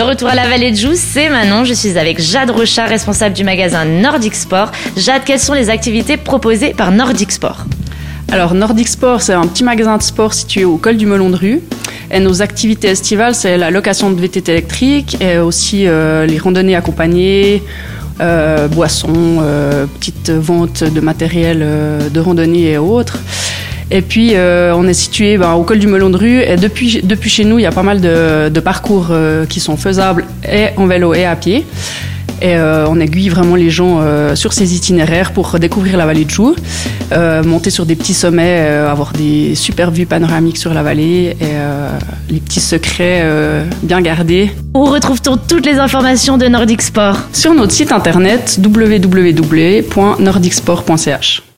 De retour à la vallée de Joux, c'est Manon. Je suis avec Jade Rochard, responsable du magasin Nordic Sport. Jade, quelles sont les activités proposées par Nordic Sport Alors, Nordic Sport, c'est un petit magasin de sport situé au col du Melon de Rue. Et nos activités estivales, c'est la location de VTT électrique et aussi euh, les randonnées accompagnées, euh, boissons, euh, petites ventes de matériel euh, de randonnée et autres. Et puis, euh, on est situé ben, au col du Melon de Rue. Et depuis, depuis chez nous, il y a pas mal de, de parcours euh, qui sont faisables et en vélo et à pied. Et euh, on aiguille vraiment les gens euh, sur ces itinéraires pour découvrir la vallée de Joux, euh, monter sur des petits sommets, euh, avoir des super vues panoramiques sur la vallée et euh, les petits secrets euh, bien gardés. Où retrouve-t-on toutes les informations de Nordic Sport Sur notre site internet www.nordicsport.ch.